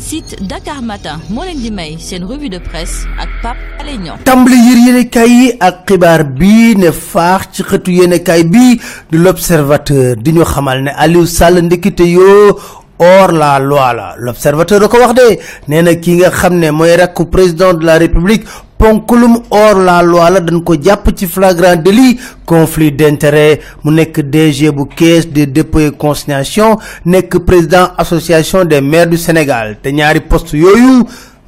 site Dakar Matin moo leen di may revue de presse ak Pape Alé Niang. Tàmbali yër yéenekaay ak bii ne faax ci bii di l'observateur di ñu xamal ne Aliou Sall ndekete hors la loi la. L'observateur da ko wax de nee de la république ponkulum hors la loi la dañ ko jàpp ci flagrant délit conflit d'intérêt. Mu nekk DG bu caisse et consignation nekk président association des maires du Sénégal. Te ñaari poste yooyu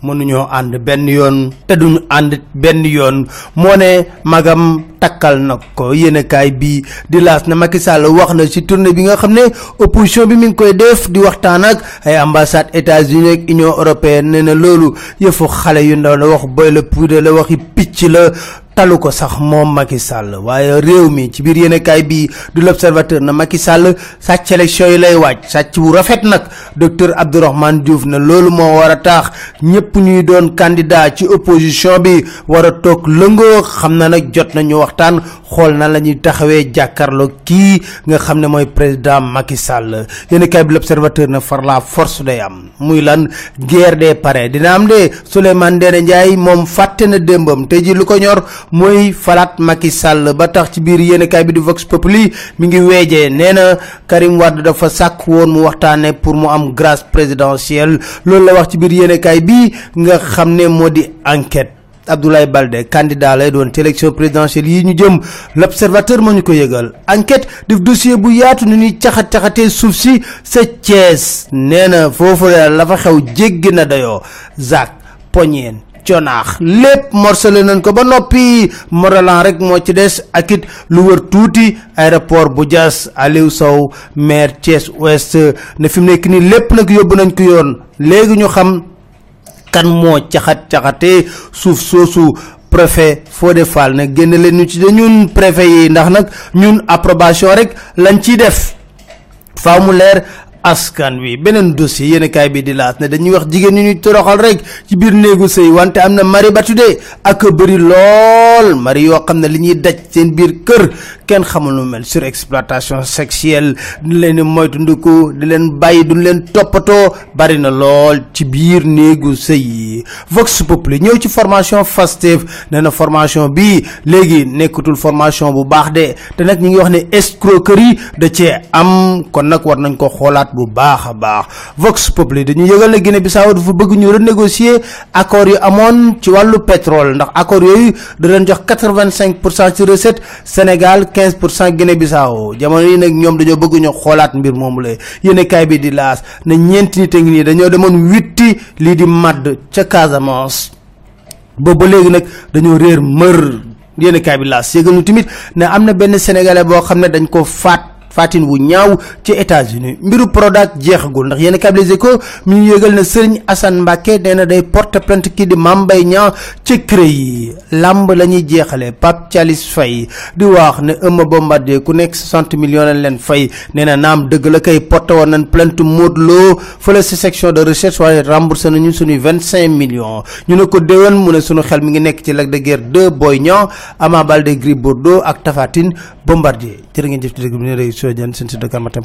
mënuñoo ànd benn yoon te duñu ànd benn yoon. Moo ne magam takkal na ko yéenekaay bi di laas na Macky Sall wax na ci tournée bi nga xam ne opposition bi mi ngi koy def di waxtaan ak ay ambassade États-Unis ak Union européenne nee na loolu yëfu xale yu ndaw la wax boy la la waxi picc la talu ko sax moom Macky Sall. Waaye réew mi ci biir yéenekaay bi du l'observateur na Macky Sall sàcc élection yi lay waaj. Sàcc bu rafet nag. Docteur Abdourahmane Diouf ne loolu moo war a tax ñëpp ñuy doon candidat ci opposition bi war a toog lëngoo. Xam na nag jot nañu waxtaan. Xool na la ñuy taxawee jàkkaarloo kii nga xam ne mooy président Macky Sall. Yéenekaay bi l'observateur na far la force day am. Muy lan? Guerre des parrains. Dina am de. Souleymane Ndéné Ndiaye moom fàtte na démbam. Ji lu ko ñor mooy falaat Macky Sall. Ba tax ci biir yéenekaay bi di Vox Populi mi ngi weejee nee na Karim Wade dafa sàkk woon mu waxtaane pour mu am grâce présidentielle. Loolu la wax ci biir yéenekaay bi nga xam ne moo di enquête. Abdoulaye Baldé candidat lay doon ci élection présidentielle yi ñu jëm. L'observateur moo ñu ko yëgal. Enquête def dossier bu yaatu ni ñuy caxat-caxatee suuf si sa Thiès. Nee na foofu la fa xew jéggi na dayoo. Zak Poñeen conaax lépp morcelé nañ ko ba noppi. Moralan rek moo ci des ak it lu wër tuuti. Aéroport bu Diass Aliou Sow maire Thiès Ouest. Ne fi mu nekk nii lépp nag yóbbu nañ ko yoon. Léegi ñu xam kan moo caxat-caxatee suuf soosu. Préfet Fodé Fall nag génn leen ñu ci ñun préfet yi. Ndax nag ñun approbation rek lañ ciy def. Faaw mu leer askan wi. Beneen dossier yéenekaay bi di laas ne dañuy wax jigéen ñi ñuy toroxal rek ci biir néegu sëy wante am na mari batude ak bëri lool. Mari yoo xam ne li ñuy daj seen biir kër kenn xamul lu mel. Sur exploitation sexuelle di leen moytu ndiku di leen bàyyi duñ leen toppatoo. Bari na lool ci biir néegu sëy yi. Vox Populi ñëw ci formation FASTEF nee na formation bi léegi formation bu baax de. Te nag ñi ngi wax ne escroquerie da cee am. Kon nag war nañ ko xoolaat bu baax a baax. Vox Populi dañu yëgal ne Guinée Bissau dafa bëgg ñu renégocier accords yu amoon ci wàllu pétrole. Ndax accords yooyu da leen jox quatre-vingt-cinq pour cent ci recette Sénégal quinze pour cent Guinée Bissau. Jamono yi nag ñoom dañoo bëgg ñu xoolaat mbir moomu la yéenekaay bi di laas na ñeenti nit a ngi nii dañoo demoon witti lii di madd ca Casamance. Boobu ba léegi nag dañoo réer mër. Yéenekaay bi laas yëgal ñu tamit ne am na benn sénégalais boo xam ne dañ ko faat fatin wu ñaaw ci États-Unis. Mbiru Prodac jeexagul ndax yéen câble Les mi ñu yëgal na Serigne Assane Mbacké nee day porte plainte kii di Mame Mbaye Niang ci CREI yi. Lamb la ñuy jeexale Pape Thialis Faye di wax ne Eumeu Bombardier ku nekk 60 millions lañ leen fay. Nee na naam dëgg la kay porte woon nañ plainte Modou Lo fële si section de recherche waaye remboursé nañu suñuy 25 millions. Ñu ne ko déwén mu ne suñu xel mi ngi nekk ci Lac de Guiers 2 Boy Niang Ama Baldé Gris Bordeaux ak Tapha Tine Bombardier jërë ngeen jëf ci déglu bi ñu ngi lay soo jaan seen site dakar matin